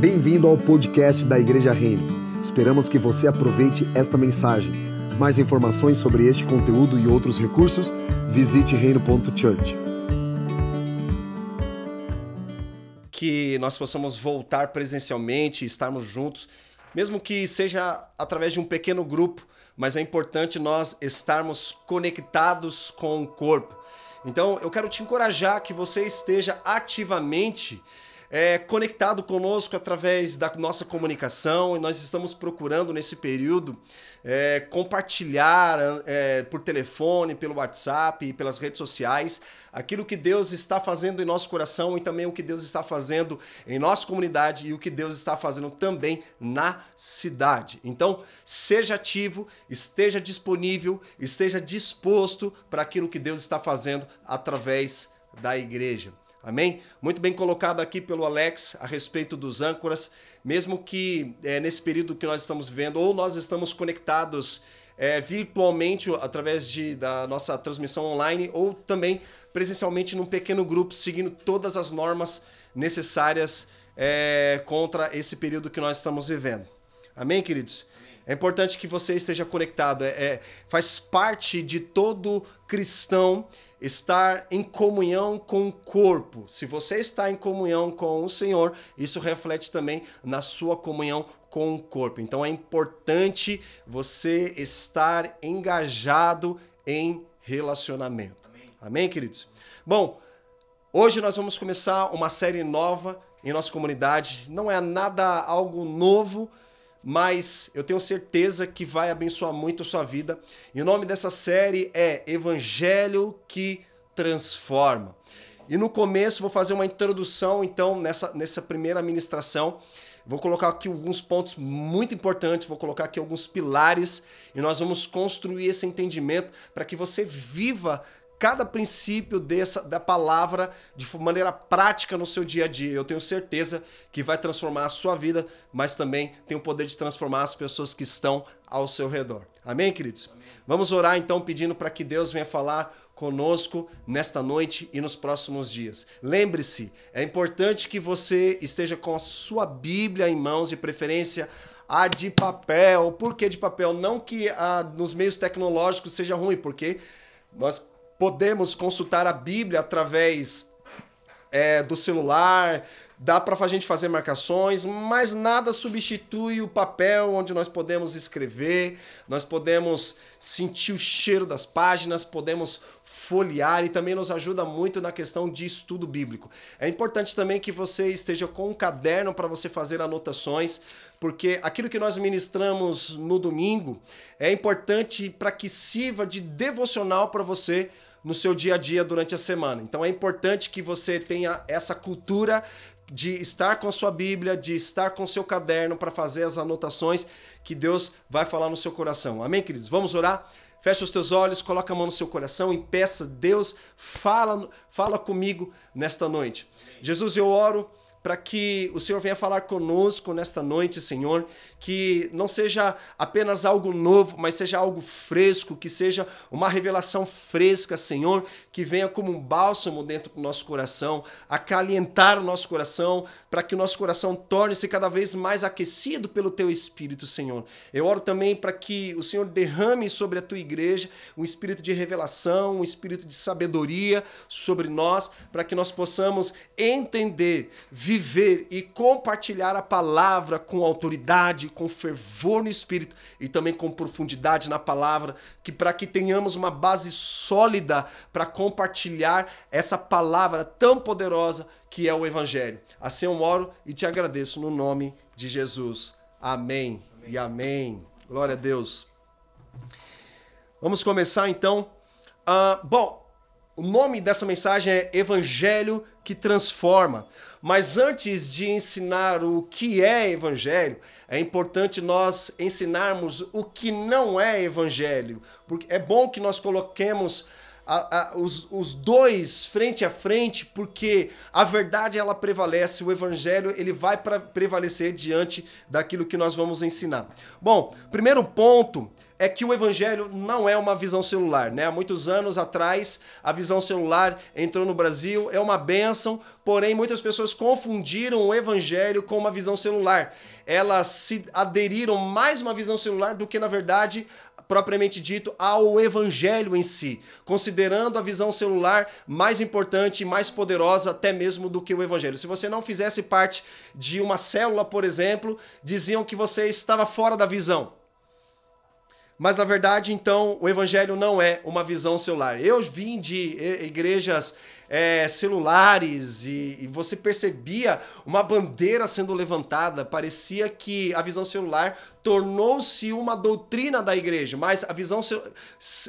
Bem-vindo ao podcast da Igreja Reino. Esperamos que você aproveite esta mensagem. Mais informações sobre este conteúdo e outros recursos, visite reino.church. Que nós possamos voltar presencialmente, estarmos juntos, mesmo que seja através de um pequeno grupo, mas é importante nós estarmos conectados com o corpo. Então, eu quero te encorajar que você esteja ativamente é, conectado conosco através da nossa comunicação e nós estamos procurando nesse período é, compartilhar é, por telefone, pelo WhatsApp e pelas redes sociais aquilo que Deus está fazendo em nosso coração e também o que Deus está fazendo em nossa comunidade e o que Deus está fazendo também na cidade. Então, seja ativo, esteja disponível, esteja disposto para aquilo que Deus está fazendo através da igreja. Amém? Muito bem colocado aqui pelo Alex a respeito dos âncoras. Mesmo que é, nesse período que nós estamos vivendo, ou nós estamos conectados é, virtualmente através de, da nossa transmissão online, ou também presencialmente num pequeno grupo, seguindo todas as normas necessárias é, contra esse período que nós estamos vivendo. Amém, queridos? É importante que você esteja conectado. É, é, faz parte de todo cristão estar em comunhão com o corpo. Se você está em comunhão com o Senhor, isso reflete também na sua comunhão com o corpo. Então é importante você estar engajado em relacionamento. Amém, Amém queridos? Bom, hoje nós vamos começar uma série nova em nossa comunidade. Não é nada algo novo, mas eu tenho certeza que vai abençoar muito a sua vida. E o nome dessa série é Evangelho que Transforma. E no começo vou fazer uma introdução, então, nessa, nessa primeira ministração. Vou colocar aqui alguns pontos muito importantes, vou colocar aqui alguns pilares e nós vamos construir esse entendimento para que você viva cada princípio dessa da palavra de maneira prática no seu dia a dia. Eu tenho certeza que vai transformar a sua vida, mas também tem o poder de transformar as pessoas que estão ao seu redor. Amém, queridos? Amém. Vamos orar então pedindo para que Deus venha falar conosco nesta noite e nos próximos dias. Lembre-se, é importante que você esteja com a sua Bíblia em mãos, de preferência a de papel. Por que de papel? Não que a, nos meios tecnológicos seja ruim, porque nós podemos consultar a Bíblia através é, do celular, dá para a gente fazer marcações, mas nada substitui o papel onde nós podemos escrever, nós podemos sentir o cheiro das páginas, podemos folhear e também nos ajuda muito na questão de estudo bíblico. É importante também que você esteja com um caderno para você fazer anotações, porque aquilo que nós ministramos no domingo é importante para que sirva de devocional para você no seu dia a dia durante a semana. Então é importante que você tenha essa cultura de estar com a sua Bíblia, de estar com o seu caderno para fazer as anotações que Deus vai falar no seu coração. Amém, queridos? Vamos orar? Fecha os teus olhos, coloca a mão no seu coração e peça, Deus, fala, fala comigo nesta noite. Jesus, eu oro para que o Senhor venha falar conosco nesta noite, Senhor, que não seja apenas algo novo, mas seja algo fresco, que seja uma revelação fresca, Senhor, que venha como um bálsamo dentro do nosso coração, acalentar o nosso coração, para que o nosso coração torne-se cada vez mais aquecido pelo teu espírito, Senhor. Eu oro também para que o Senhor derrame sobre a tua igreja um espírito de revelação, um espírito de sabedoria sobre nós, para que nós possamos entender, viver e compartilhar a palavra com autoridade, com fervor no espírito e também com profundidade na palavra, que para que tenhamos uma base sólida para compartilhar essa palavra tão poderosa que é o evangelho. Assim eu oro e te agradeço no nome de Jesus. Amém, amém. e amém. Glória a Deus. Vamos começar então. Uh, bom, o nome dessa mensagem é Evangelho que Transforma. Mas antes de ensinar o que é evangelho, é importante nós ensinarmos o que não é evangelho. Porque é bom que nós coloquemos a, a, os, os dois frente a frente, porque a verdade ela prevalece, o evangelho ele vai pra, prevalecer diante daquilo que nós vamos ensinar. Bom, primeiro ponto é que o evangelho não é uma visão celular, né? Há muitos anos atrás, a visão celular entrou no Brasil, é uma benção, porém muitas pessoas confundiram o evangelho com uma visão celular. Elas se aderiram mais uma visão celular do que na verdade propriamente dito ao evangelho em si, considerando a visão celular mais importante e mais poderosa até mesmo do que o evangelho. Se você não fizesse parte de uma célula, por exemplo, diziam que você estava fora da visão. Mas na verdade, então, o evangelho não é uma visão celular. Eu vim de igrejas é, celulares e, e, você percebia uma bandeira sendo levantada. Parecia que a visão celular tornou-se uma doutrina da igreja, mas a visão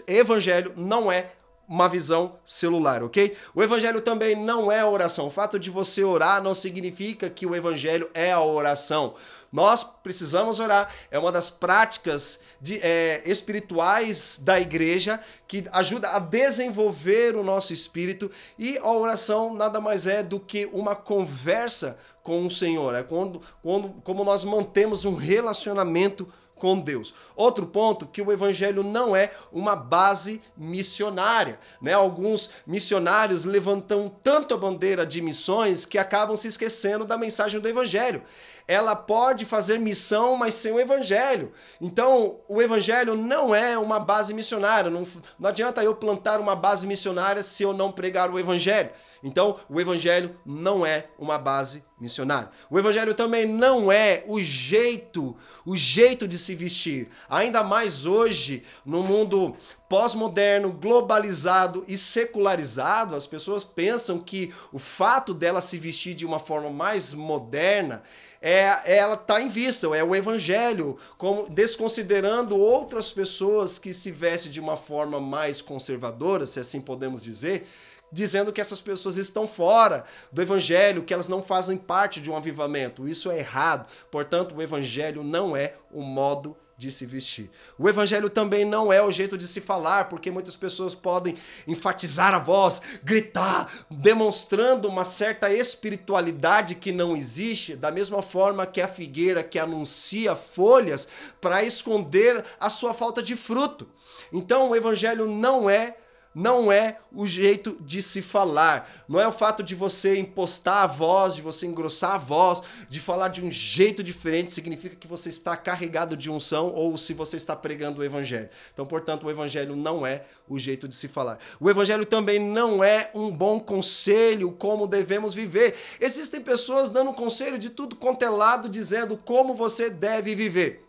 evangelho não é uma visão celular, ok? O evangelho também não é oração. O fato de você orar não significa que o evangelho é a oração. Nós precisamos orar. É uma das práticas de, é, espirituais da igreja que ajuda a desenvolver o nosso espírito. E a oração nada mais é do que uma conversa com o Senhor. É quando, quando como nós mantemos um relacionamento com Deus. Outro ponto que o evangelho não é uma base missionária, né? Alguns missionários levantam tanto a bandeira de missões que acabam se esquecendo da mensagem do evangelho ela pode fazer missão, mas sem o evangelho. Então, o evangelho não é uma base missionária. Não, não adianta eu plantar uma base missionária se eu não pregar o evangelho. Então, o evangelho não é uma base missionária. O evangelho também não é o jeito, o jeito de se vestir. Ainda mais hoje, no mundo pós-moderno, globalizado e secularizado, as pessoas pensam que o fato dela se vestir de uma forma mais moderna é, ela está em vista, é o evangelho, como desconsiderando outras pessoas que se vestem de uma forma mais conservadora, se assim podemos dizer, dizendo que essas pessoas estão fora do evangelho, que elas não fazem parte de um avivamento. Isso é errado. Portanto, o evangelho não é o modo de se vestir. O evangelho também não é o jeito de se falar, porque muitas pessoas podem enfatizar a voz, gritar, demonstrando uma certa espiritualidade que não existe, da mesma forma que a figueira que anuncia folhas para esconder a sua falta de fruto. Então, o evangelho não é não é o jeito de se falar. Não é o fato de você impostar a voz, de você engrossar a voz, de falar de um jeito diferente, significa que você está carregado de unção ou se você está pregando o evangelho. Então, portanto, o evangelho não é o jeito de se falar. O evangelho também não é um bom conselho como devemos viver. Existem pessoas dando conselho de tudo quanto é lado, dizendo como você deve viver.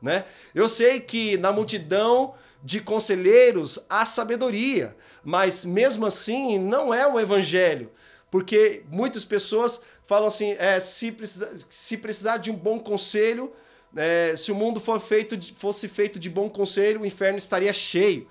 Né? Eu sei que na multidão de conselheiros a sabedoria, mas mesmo assim não é o evangelho, porque muitas pessoas falam assim, é, se, precisa, se precisar de um bom conselho, é, se o mundo for feito de, fosse feito de bom conselho, o inferno estaria cheio.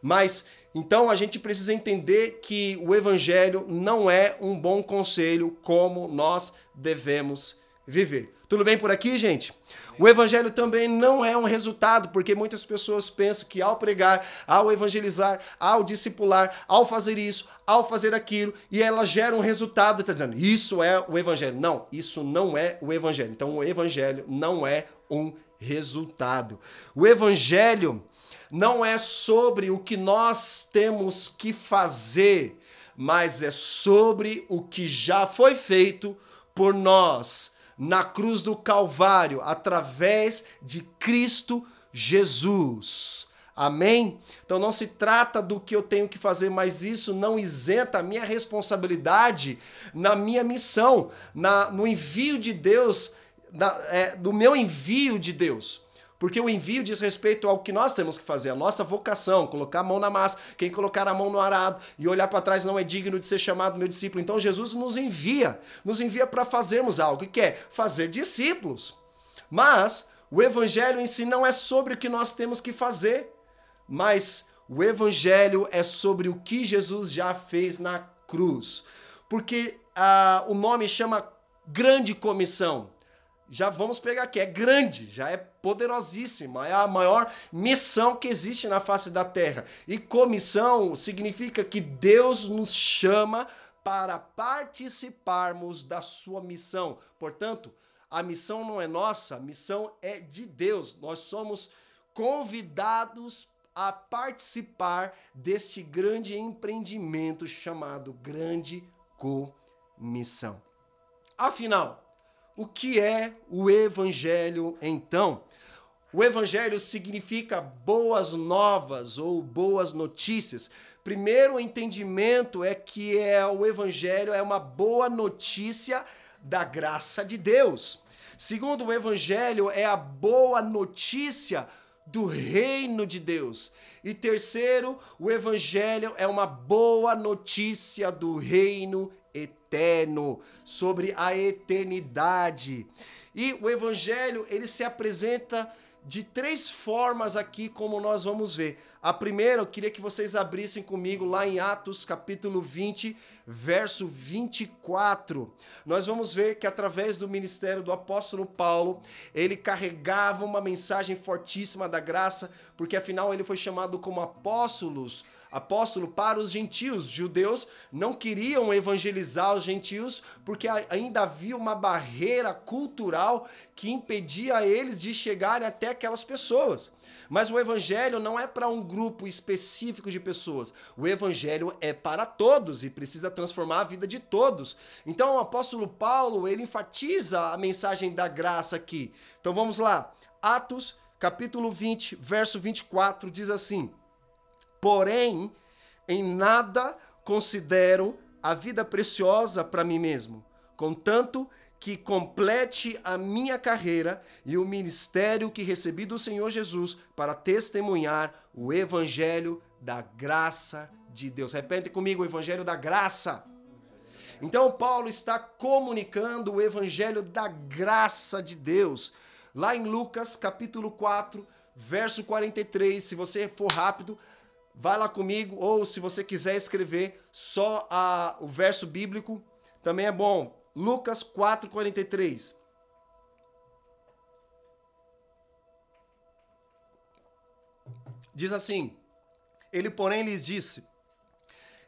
Mas então a gente precisa entender que o evangelho não é um bom conselho como nós devemos viver. Tudo bem por aqui, gente? O evangelho também não é um resultado, porque muitas pessoas pensam que ao pregar, ao evangelizar, ao discipular, ao fazer isso, ao fazer aquilo, e ela gera um resultado, está dizendo, isso é o evangelho. Não, isso não é o evangelho. Então o evangelho não é um resultado. O evangelho não é sobre o que nós temos que fazer, mas é sobre o que já foi feito por nós na cruz do Calvário, através de Cristo Jesus. Amém? Então não se trata do que eu tenho que fazer, mas isso não isenta a minha responsabilidade na minha missão, na, no envio de Deus, na, é, do meu envio de Deus. Porque o envio diz respeito ao que nós temos que fazer, a nossa vocação, colocar a mão na massa, quem colocar a mão no arado e olhar para trás não é digno de ser chamado meu discípulo. Então Jesus nos envia, nos envia para fazermos algo, que é fazer discípulos. Mas o evangelho em si não é sobre o que nós temos que fazer, mas o evangelho é sobre o que Jesus já fez na cruz. Porque ah, o nome chama grande comissão. Já vamos pegar aqui, é grande, já é poderosíssima, é a maior missão que existe na face da terra. E comissão significa que Deus nos chama para participarmos da sua missão. Portanto, a missão não é nossa, a missão é de Deus. Nós somos convidados a participar deste grande empreendimento chamado Grande Comissão. Afinal, o que é o Evangelho então? O Evangelho significa boas novas ou boas notícias. Primeiro o entendimento é que é o Evangelho é uma boa notícia da graça de Deus. Segundo, o Evangelho é a boa notícia do reino de Deus. E terceiro, o Evangelho é uma boa notícia do reino eterno, sobre a eternidade. E o evangelho, ele se apresenta de três formas aqui, como nós vamos ver. A primeira, eu queria que vocês abrissem comigo lá em Atos, capítulo 20, verso 24. Nós vamos ver que através do ministério do apóstolo Paulo, ele carregava uma mensagem fortíssima da graça, porque afinal ele foi chamado como apóstolos apóstolo para os gentios. Os judeus não queriam evangelizar os gentios porque ainda havia uma barreira cultural que impedia eles de chegarem até aquelas pessoas. Mas o evangelho não é para um grupo específico de pessoas. O evangelho é para todos e precisa transformar a vida de todos. Então o apóstolo Paulo, ele enfatiza a mensagem da graça aqui. Então vamos lá. Atos, capítulo 20, verso 24 diz assim: Porém, em nada considero a vida preciosa para mim mesmo, contanto que complete a minha carreira e o ministério que recebi do Senhor Jesus para testemunhar o evangelho da graça de Deus. Repete comigo o evangelho da graça. Então Paulo está comunicando o evangelho da graça de Deus. Lá em Lucas, capítulo 4, verso 43, se você for rápido, vai lá comigo, ou se você quiser escrever só a, o verso bíblico, também é bom. Lucas 4,43. Diz assim: Ele, porém, lhes disse: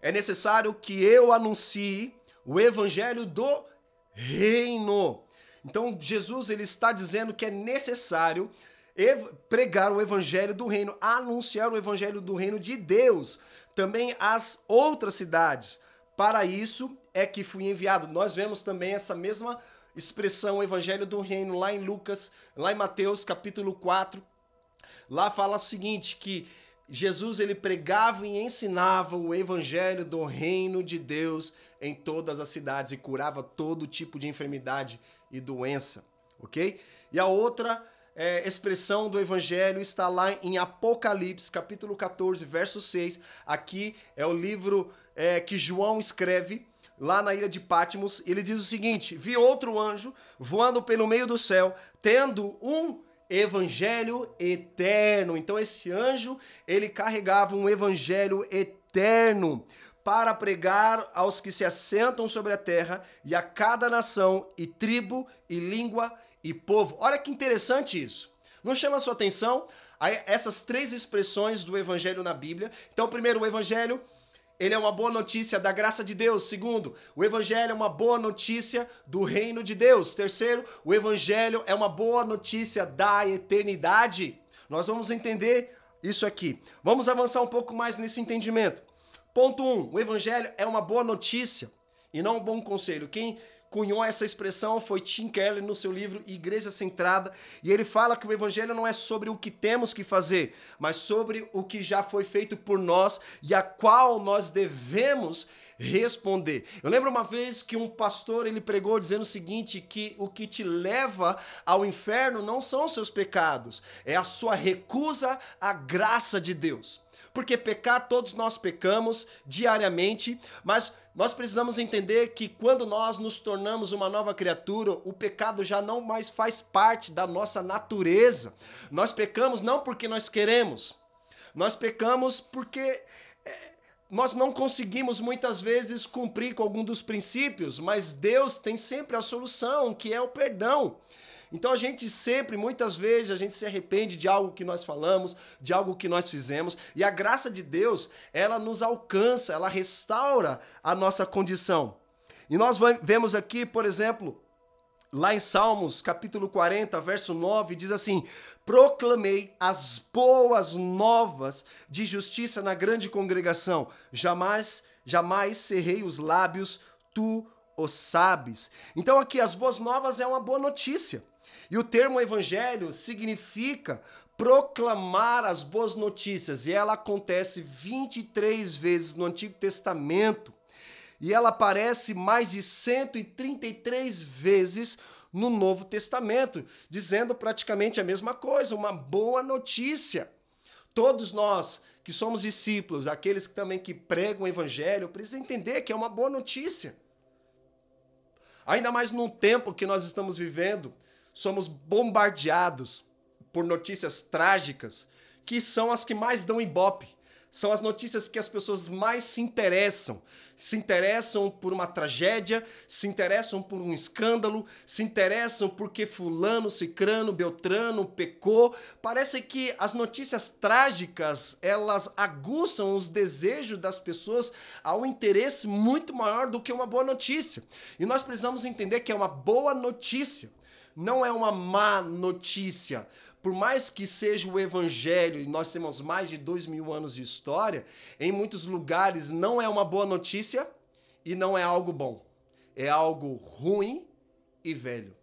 É necessário que eu anuncie o evangelho do reino. Então, Jesus ele está dizendo que é necessário pregar o evangelho do reino, anunciar o evangelho do reino de Deus também às outras cidades. Para isso é que fui enviado. Nós vemos também essa mesma expressão, evangelho do reino, lá em Lucas, lá em Mateus capítulo 4. Lá fala o seguinte, que Jesus ele pregava e ensinava o evangelho do reino de Deus em todas as cidades e curava todo tipo de enfermidade e doença, ok? E a outra é, expressão do evangelho está lá em Apocalipse, capítulo 14, verso 6. Aqui é o livro é, que João escreve lá na ilha de Patmos. Ele diz o seguinte: Vi outro anjo voando pelo meio do céu, tendo um evangelho eterno. Então esse anjo, ele carregava um evangelho eterno para pregar aos que se assentam sobre a terra e a cada nação e tribo e língua povo. Olha que interessante isso. Não chama a sua atenção essas três expressões do evangelho na Bíblia? Então, primeiro, o evangelho ele é uma boa notícia da graça de Deus. Segundo, o evangelho é uma boa notícia do reino de Deus. Terceiro, o evangelho é uma boa notícia da eternidade. Nós vamos entender isso aqui. Vamos avançar um pouco mais nesse entendimento. Ponto 1. Um, o evangelho é uma boa notícia e não um bom conselho. Quem cunhou essa expressão foi Tim Keller no seu livro Igreja Centrada, e ele fala que o evangelho não é sobre o que temos que fazer, mas sobre o que já foi feito por nós e a qual nós devemos responder. Eu lembro uma vez que um pastor ele pregou dizendo o seguinte, que o que te leva ao inferno não são os seus pecados, é a sua recusa à graça de Deus. Porque pecar, todos nós pecamos diariamente, mas nós precisamos entender que quando nós nos tornamos uma nova criatura, o pecado já não mais faz parte da nossa natureza. Nós pecamos não porque nós queremos, nós pecamos porque é, nós não conseguimos muitas vezes cumprir com algum dos princípios, mas Deus tem sempre a solução, que é o perdão. Então a gente sempre, muitas vezes, a gente se arrepende de algo que nós falamos, de algo que nós fizemos, e a graça de Deus, ela nos alcança, ela restaura a nossa condição. E nós vemos aqui, por exemplo, lá em Salmos, capítulo 40, verso 9, diz assim: Proclamei as boas novas de justiça na grande congregação, jamais, jamais cerrei os lábios, tu o sabes. Então aqui as boas novas é uma boa notícia. E o termo evangelho significa proclamar as boas notícias, e ela acontece 23 vezes no Antigo Testamento. E ela aparece mais de 133 vezes no Novo Testamento, dizendo praticamente a mesma coisa, uma boa notícia. Todos nós que somos discípulos, aqueles que também que pregam o evangelho, precisam entender que é uma boa notícia. Ainda mais num tempo que nós estamos vivendo, somos bombardeados por notícias trágicas, que são as que mais dão ibope. São as notícias que as pessoas mais se interessam. Se interessam por uma tragédia, se interessam por um escândalo, se interessam porque fulano, cicrano, beltrano pecou. Parece que as notícias trágicas, elas aguçam os desejos das pessoas a um interesse muito maior do que uma boa notícia. E nós precisamos entender que é uma boa notícia não é uma má notícia. Por mais que seja o evangelho, e nós temos mais de dois mil anos de história, em muitos lugares não é uma boa notícia e não é algo bom. É algo ruim e velho.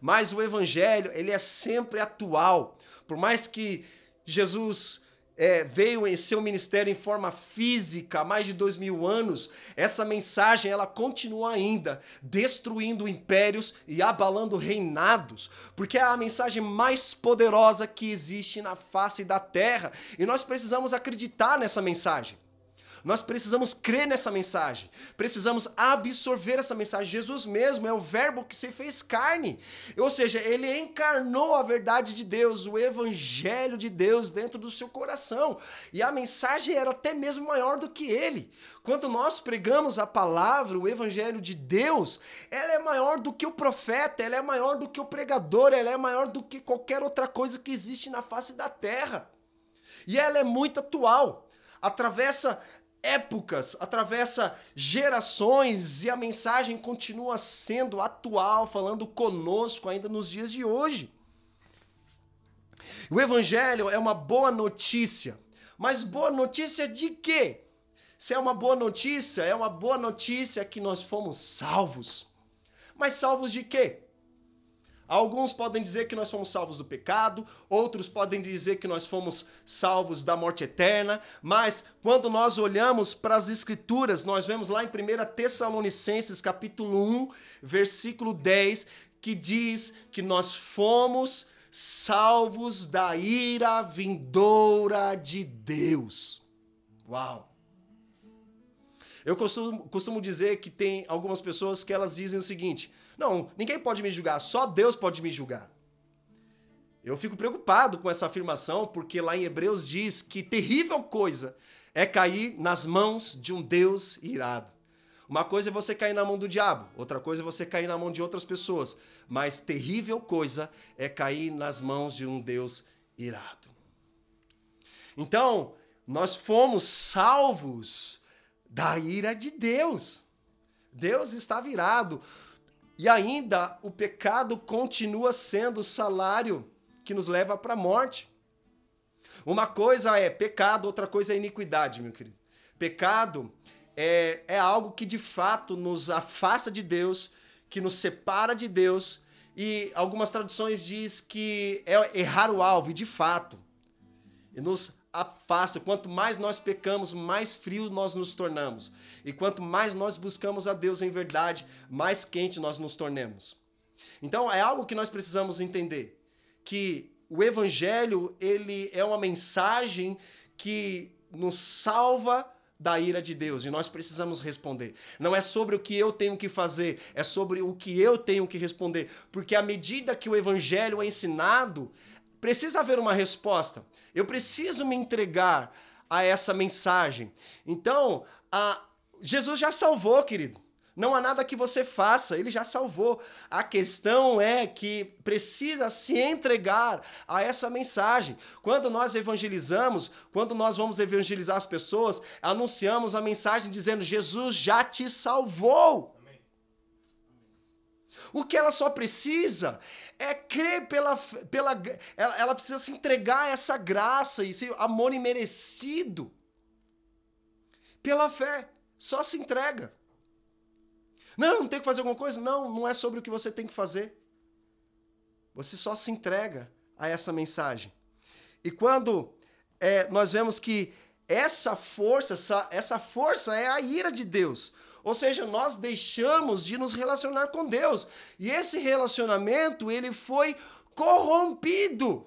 Mas o evangelho, ele é sempre atual. Por mais que Jesus é, veio em seu ministério em forma física há mais de dois mil anos, essa mensagem ela continua ainda destruindo impérios e abalando reinados, porque é a mensagem mais poderosa que existe na face da terra e nós precisamos acreditar nessa mensagem. Nós precisamos crer nessa mensagem, precisamos absorver essa mensagem. Jesus mesmo é o Verbo que se fez carne, ou seja, ele encarnou a verdade de Deus, o Evangelho de Deus dentro do seu coração, e a mensagem era até mesmo maior do que ele. Quando nós pregamos a palavra, o Evangelho de Deus, ela é maior do que o profeta, ela é maior do que o pregador, ela é maior do que qualquer outra coisa que existe na face da terra. E ela é muito atual atravessa épocas, atravessa gerações e a mensagem continua sendo atual, falando conosco ainda nos dias de hoje. O evangelho é uma boa notícia, mas boa notícia de quê? Se é uma boa notícia, é uma boa notícia que nós fomos salvos. Mas salvos de quê? Alguns podem dizer que nós fomos salvos do pecado, outros podem dizer que nós fomos salvos da morte eterna, mas quando nós olhamos para as escrituras, nós vemos lá em 1 Tessalonicenses capítulo 1, versículo 10, que diz que nós fomos salvos da ira vindoura de Deus. Uau! Eu costumo, costumo dizer que tem algumas pessoas que elas dizem o seguinte: não, ninguém pode me julgar, só Deus pode me julgar. Eu fico preocupado com essa afirmação, porque lá em Hebreus diz que terrível coisa é cair nas mãos de um Deus irado. Uma coisa é você cair na mão do diabo, outra coisa é você cair na mão de outras pessoas, mas terrível coisa é cair nas mãos de um Deus irado. Então, nós fomos salvos da ira de Deus. Deus está virado. E ainda o pecado continua sendo o salário que nos leva para a morte. Uma coisa é pecado, outra coisa é iniquidade, meu querido. Pecado é, é algo que de fato nos afasta de Deus, que nos separa de Deus, e algumas traduções diz que é errar o alvo, e de fato, e nos afasta. Quanto mais nós pecamos, mais frio nós nos tornamos. E quanto mais nós buscamos a Deus em verdade, mais quente nós nos tornemos. Então é algo que nós precisamos entender, que o evangelho, ele é uma mensagem que nos salva da ira de Deus e nós precisamos responder. Não é sobre o que eu tenho que fazer, é sobre o que eu tenho que responder, porque à medida que o evangelho é ensinado, precisa haver uma resposta. Eu preciso me entregar a essa mensagem. Então, a... Jesus já salvou, querido. Não há nada que você faça, ele já salvou. A questão é que precisa se entregar a essa mensagem. Quando nós evangelizamos, quando nós vamos evangelizar as pessoas, anunciamos a mensagem dizendo: Jesus já te salvou. O que ela só precisa é crer pela. pela ela, ela precisa se entregar a essa graça, esse amor imerecido. Pela fé. Só se entrega. Não, não tem que fazer alguma coisa? Não, não é sobre o que você tem que fazer. Você só se entrega a essa mensagem. E quando é, nós vemos que essa força, essa, essa força é a ira de Deus. Ou seja, nós deixamos de nos relacionar com Deus. E esse relacionamento, ele foi corrompido.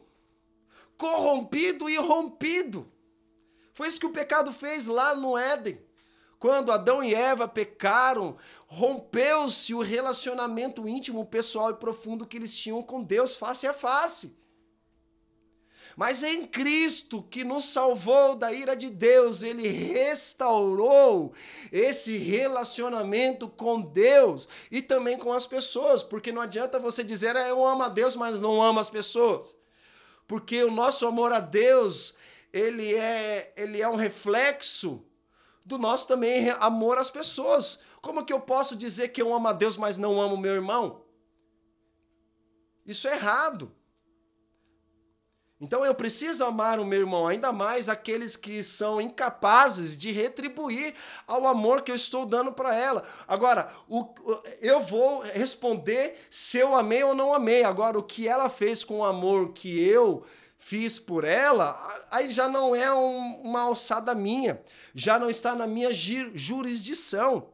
Corrompido e rompido. Foi isso que o pecado fez lá no Éden. Quando Adão e Eva pecaram, rompeu-se o relacionamento íntimo, pessoal e profundo que eles tinham com Deus face a face. Mas em Cristo, que nos salvou da ira de Deus, ele restaurou esse relacionamento com Deus e também com as pessoas, porque não adianta você dizer, ah, eu amo a Deus, mas não amo as pessoas. Porque o nosso amor a Deus, ele é, ele é um reflexo do nosso também amor às pessoas. Como que eu posso dizer que eu amo a Deus, mas não amo meu irmão? Isso é errado. Então eu preciso amar o meu irmão, ainda mais aqueles que são incapazes de retribuir ao amor que eu estou dando para ela. Agora, o, eu vou responder se eu amei ou não amei. Agora, o que ela fez com o amor que eu fiz por ela, aí já não é um, uma alçada minha, já não está na minha jurisdição.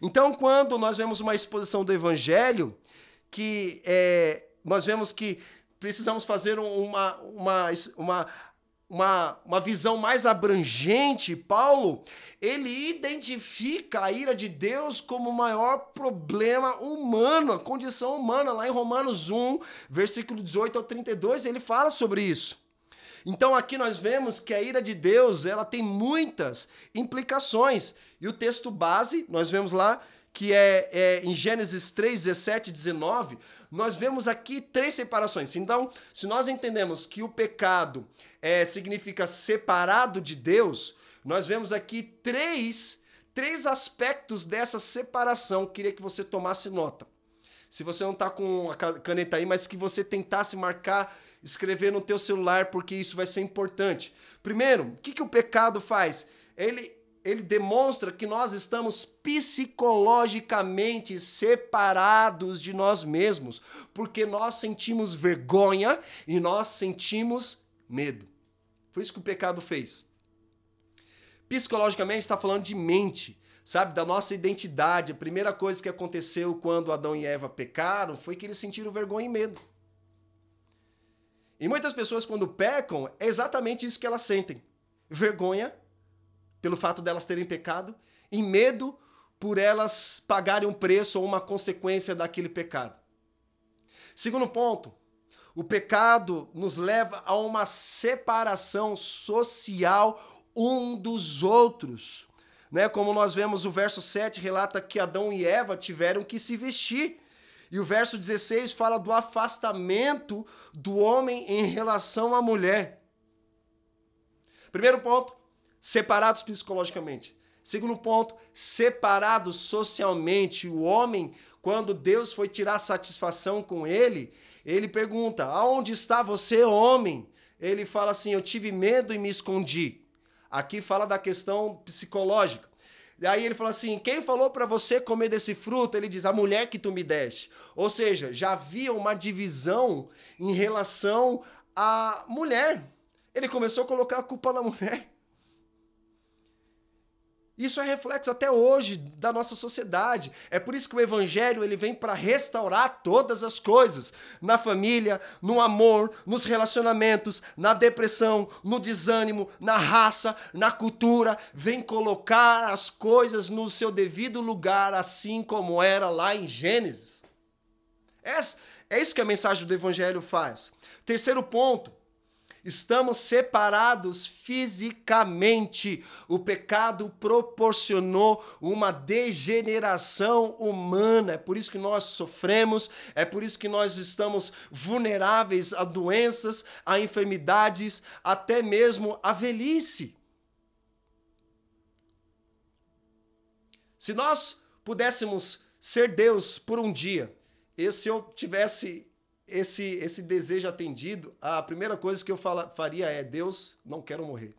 Então, quando nós vemos uma exposição do Evangelho, que é, nós vemos que precisamos fazer uma, uma, uma uma, uma visão mais abrangente, Paulo, ele identifica a ira de Deus como o maior problema humano, a condição humana. Lá em Romanos 1, versículo 18 ao 32, ele fala sobre isso. Então aqui nós vemos que a ira de Deus, ela tem muitas implicações. E o texto base, nós vemos lá que é, é em Gênesis 3, 17 e 19, nós vemos aqui três separações. Então, se nós entendemos que o pecado é, significa separado de Deus, nós vemos aqui três, três aspectos dessa separação. Queria que você tomasse nota. Se você não está com a caneta aí, mas que você tentasse marcar, escrever no teu celular, porque isso vai ser importante. Primeiro, o que, que o pecado faz? Ele ele demonstra que nós estamos psicologicamente separados de nós mesmos, porque nós sentimos vergonha e nós sentimos medo. Foi isso que o pecado fez. Psicologicamente está falando de mente, sabe, da nossa identidade. A primeira coisa que aconteceu quando Adão e Eva pecaram foi que eles sentiram vergonha e medo. E muitas pessoas quando pecam, é exatamente isso que elas sentem: vergonha pelo fato delas terem pecado e medo por elas pagarem um preço ou uma consequência daquele pecado. Segundo ponto, o pecado nos leva a uma separação social um dos outros. Né? Como nós vemos o verso 7 relata que Adão e Eva tiveram que se vestir. E o verso 16 fala do afastamento do homem em relação à mulher. Primeiro ponto, separados psicologicamente. Segundo ponto, separados socialmente. O homem, quando Deus foi tirar satisfação com ele, ele pergunta: Aonde está você, homem? Ele fala assim: Eu tive medo e me escondi. Aqui fala da questão psicológica. E aí ele fala assim: Quem falou para você comer desse fruto? Ele diz: A mulher que tu me deste. Ou seja, já havia uma divisão em relação à mulher. Ele começou a colocar a culpa na mulher. Isso é reflexo até hoje da nossa sociedade. É por isso que o evangelho ele vem para restaurar todas as coisas, na família, no amor, nos relacionamentos, na depressão, no desânimo, na raça, na cultura, vem colocar as coisas no seu devido lugar, assim como era lá em Gênesis. É, é isso que a mensagem do evangelho faz. Terceiro ponto, Estamos separados fisicamente. O pecado proporcionou uma degeneração humana. É por isso que nós sofremos, é por isso que nós estamos vulneráveis a doenças, a enfermidades, até mesmo a velhice. Se nós pudéssemos ser Deus por um dia, e se eu tivesse esse, esse desejo atendido, a primeira coisa que eu fala, faria é: Deus, não quero morrer.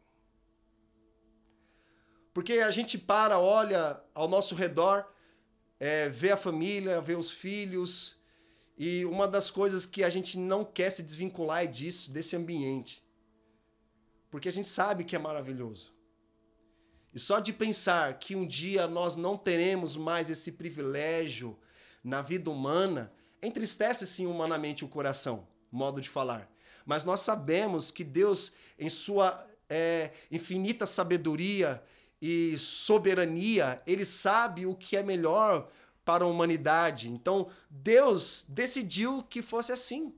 Porque a gente para, olha ao nosso redor, é, vê a família, vê os filhos, e uma das coisas que a gente não quer se desvincular é disso, desse ambiente. Porque a gente sabe que é maravilhoso. E só de pensar que um dia nós não teremos mais esse privilégio na vida humana, entristece sim humanamente o coração, modo de falar. Mas nós sabemos que Deus, em sua é, infinita sabedoria e soberania, ele sabe o que é melhor para a humanidade. Então, Deus decidiu que fosse assim.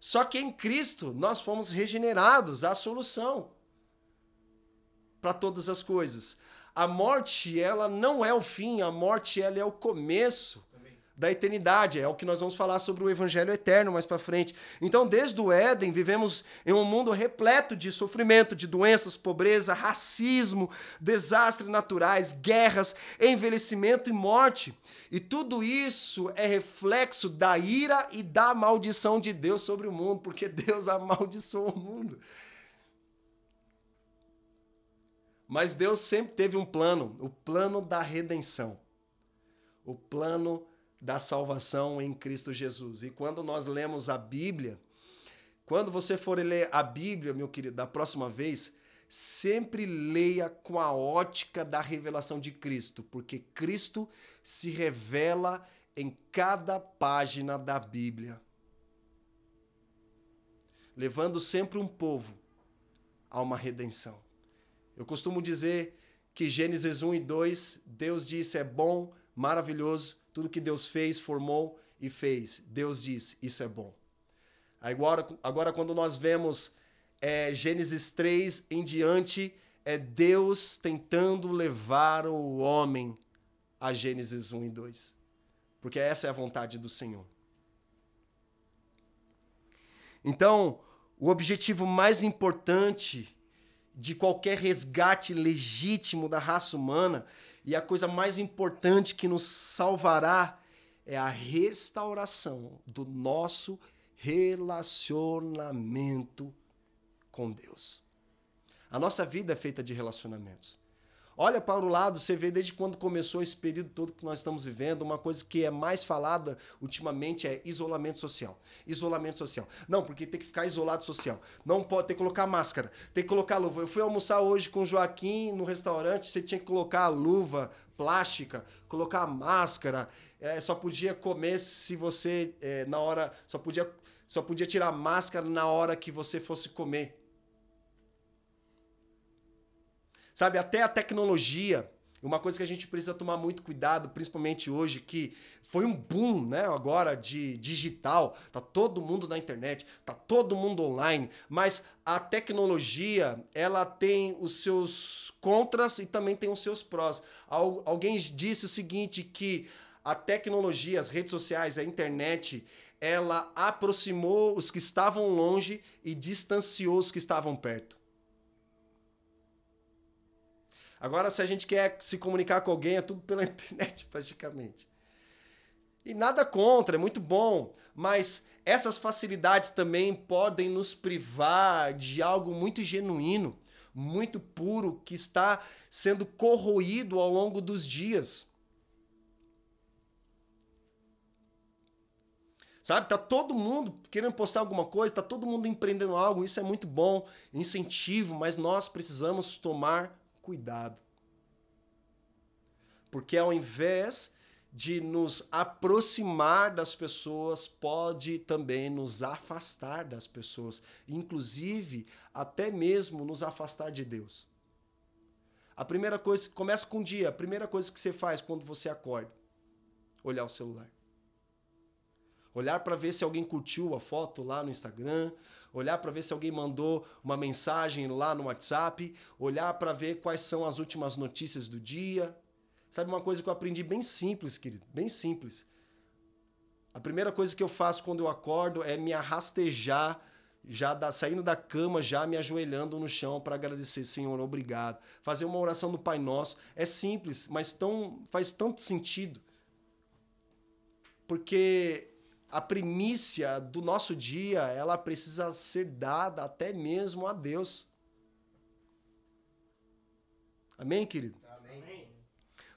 Só que em Cristo nós fomos regenerados, a solução para todas as coisas. A morte, ela não é o fim, a morte ela é o começo da eternidade. É o que nós vamos falar sobre o evangelho eterno mais para frente. Então, desde o Éden, vivemos em um mundo repleto de sofrimento, de doenças, pobreza, racismo, desastres naturais, guerras, envelhecimento e morte. E tudo isso é reflexo da ira e da maldição de Deus sobre o mundo, porque Deus amaldiçoou o mundo. Mas Deus sempre teve um plano, o plano da redenção. O plano da salvação em Cristo Jesus. E quando nós lemos a Bíblia, quando você for ler a Bíblia, meu querido, da próxima vez, sempre leia com a ótica da revelação de Cristo, porque Cristo se revela em cada página da Bíblia, levando sempre um povo a uma redenção. Eu costumo dizer que Gênesis 1 e 2, Deus disse é bom, maravilhoso, tudo que Deus fez, formou e fez. Deus diz, isso é bom. Agora, agora quando nós vemos é, Gênesis 3 em diante, é Deus tentando levar o homem a Gênesis 1 e 2. Porque essa é a vontade do Senhor. Então, o objetivo mais importante de qualquer resgate legítimo da raça humana e a coisa mais importante que nos salvará é a restauração do nosso relacionamento com Deus. A nossa vida é feita de relacionamentos. Olha para o lado, você vê desde quando começou esse período todo que nós estamos vivendo, uma coisa que é mais falada ultimamente é isolamento social. Isolamento social. Não, porque tem que ficar isolado social. Não pode ter que colocar máscara, tem que colocar luva. Eu fui almoçar hoje com o Joaquim no restaurante, você tinha que colocar luva plástica, colocar máscara, é, só podia comer se você é, na hora, só podia só podia tirar máscara na hora que você fosse comer. Sabe, até a tecnologia, uma coisa que a gente precisa tomar muito cuidado, principalmente hoje, que foi um boom, né, agora de digital, tá todo mundo na internet, tá todo mundo online, mas a tecnologia, ela tem os seus contras e também tem os seus prós. Alguém disse o seguinte que a tecnologia, as redes sociais, a internet, ela aproximou os que estavam longe e distanciou os que estavam perto. Agora, se a gente quer se comunicar com alguém, é tudo pela internet, praticamente. E nada contra, é muito bom, mas essas facilidades também podem nos privar de algo muito genuíno, muito puro, que está sendo corroído ao longo dos dias. Sabe, tá todo mundo querendo postar alguma coisa, tá todo mundo empreendendo algo, isso é muito bom, incentivo, mas nós precisamos tomar cuidado. Porque ao invés de nos aproximar das pessoas, pode também nos afastar das pessoas, inclusive até mesmo nos afastar de Deus. A primeira coisa, começa com o dia, a primeira coisa que você faz quando você acorda, olhar o celular. olhar para ver se alguém curtiu a foto lá no Instagram, olhar para ver se alguém mandou uma mensagem lá no WhatsApp, olhar para ver quais são as últimas notícias do dia. Sabe uma coisa que eu aprendi bem simples, querido, bem simples. A primeira coisa que eu faço quando eu acordo é me arrastejar já da, saindo da cama, já me ajoelhando no chão para agradecer, Senhor, obrigado. Fazer uma oração do Pai Nosso é simples, mas tão, faz tanto sentido. Porque a primícia do nosso dia, ela precisa ser dada até mesmo a Deus. Amém, querido?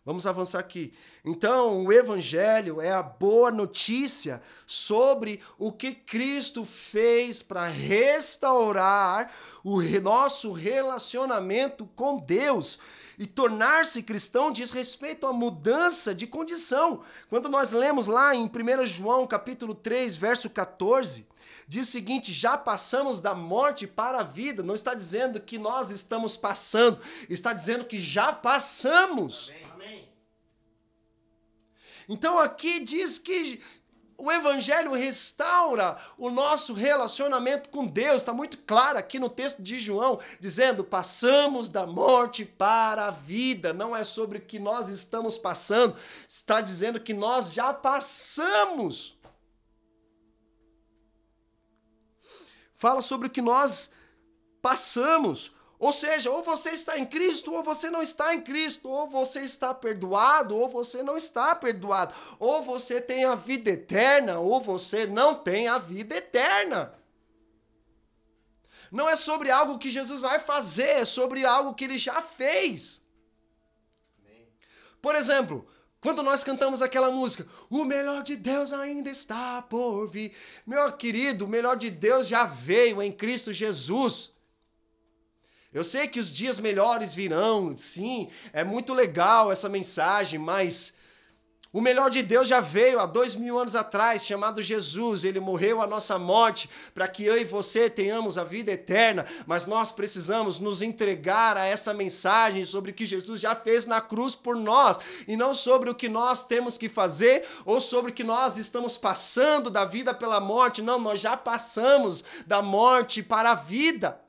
Vamos avançar aqui. Então, o Evangelho é a boa notícia sobre o que Cristo fez para restaurar o nosso relacionamento com Deus. E tornar-se cristão diz respeito à mudança de condição. Quando nós lemos lá em 1 João capítulo 3, verso 14, diz o seguinte: já passamos da morte para a vida. Não está dizendo que nós estamos passando, está dizendo que já passamos. Amém. Então aqui diz que o Evangelho restaura o nosso relacionamento com Deus. Está muito claro aqui no texto de João, dizendo: passamos da morte para a vida. Não é sobre o que nós estamos passando, está dizendo que nós já passamos. Fala sobre o que nós passamos. Ou seja, ou você está em Cristo, ou você não está em Cristo, ou você está perdoado, ou você não está perdoado, ou você tem a vida eterna, ou você não tem a vida eterna. Não é sobre algo que Jesus vai fazer, é sobre algo que ele já fez. Por exemplo, quando nós cantamos aquela música, o melhor de Deus ainda está por vir. Meu querido, o melhor de Deus já veio em Cristo Jesus. Eu sei que os dias melhores virão, sim, é muito legal essa mensagem, mas o melhor de Deus já veio há dois mil anos atrás, chamado Jesus. Ele morreu a nossa morte para que eu e você tenhamos a vida eterna. Mas nós precisamos nos entregar a essa mensagem sobre o que Jesus já fez na cruz por nós e não sobre o que nós temos que fazer ou sobre o que nós estamos passando da vida pela morte. Não, nós já passamos da morte para a vida.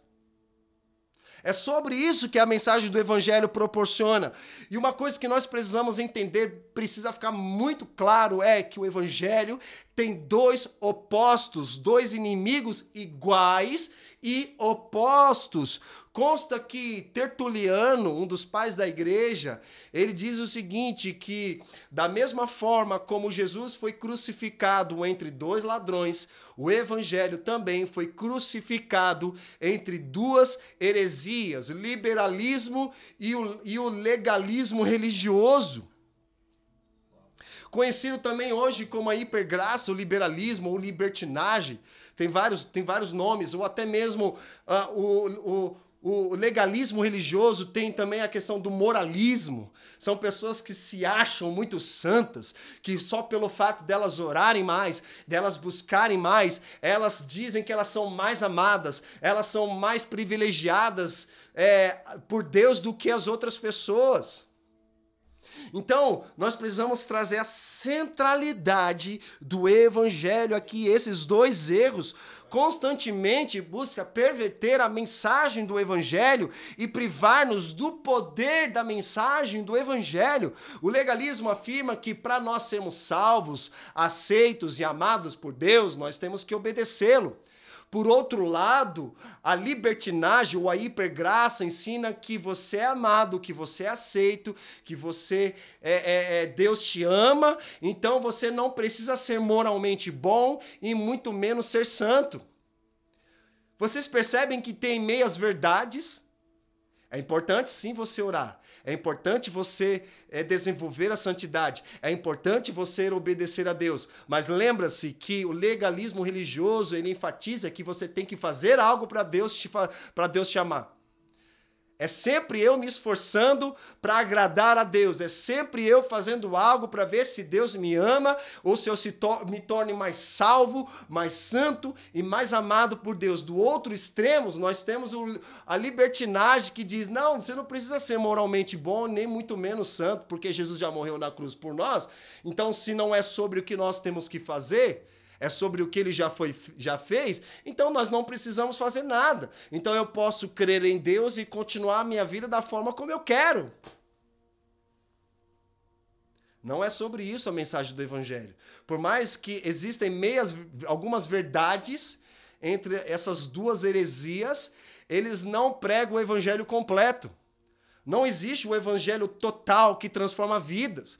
É sobre isso que a mensagem do Evangelho proporciona. E uma coisa que nós precisamos entender, precisa ficar muito claro, é que o Evangelho tem dois opostos, dois inimigos iguais e opostos. Consta que Tertuliano, um dos pais da igreja, ele diz o seguinte: que da mesma forma como Jesus foi crucificado entre dois ladrões, o evangelho também foi crucificado entre duas heresias, liberalismo e o, e o legalismo religioso. Conhecido também hoje como a hipergraça, o liberalismo ou libertinagem, tem vários, tem vários nomes, ou até mesmo uh, o, o o legalismo religioso tem também a questão do moralismo. São pessoas que se acham muito santas, que só pelo fato delas orarem mais, delas buscarem mais, elas dizem que elas são mais amadas, elas são mais privilegiadas é, por Deus do que as outras pessoas. Então, nós precisamos trazer a centralidade do evangelho aqui, esses dois erros constantemente busca perverter a mensagem do evangelho e privar-nos do poder da mensagem do evangelho. O legalismo afirma que para nós sermos salvos, aceitos e amados por Deus, nós temos que obedecê-lo. Por outro lado, a libertinagem ou a hipergraça ensina que você é amado, que você é aceito, que você é, é, é, Deus te ama, então você não precisa ser moralmente bom e muito menos ser santo. Vocês percebem que tem meias verdades? É importante sim você orar. É importante você é, desenvolver a santidade. É importante você obedecer a Deus. Mas lembra-se que o legalismo religioso ele enfatiza que você tem que fazer algo para Deus te Deus te amar. É sempre eu me esforçando para agradar a Deus. É sempre eu fazendo algo para ver se Deus me ama ou se eu se to me torne mais salvo, mais santo e mais amado por Deus. Do outro extremo, nós temos o, a libertinagem que diz: não, você não precisa ser moralmente bom, nem muito menos santo, porque Jesus já morreu na cruz por nós. Então, se não é sobre o que nós temos que fazer, é sobre o que ele já, foi, já fez, então nós não precisamos fazer nada. Então eu posso crer em Deus e continuar a minha vida da forma como eu quero. Não é sobre isso a mensagem do Evangelho. Por mais que existem meias, algumas verdades entre essas duas heresias, eles não pregam o Evangelho completo. Não existe o Evangelho total que transforma vidas.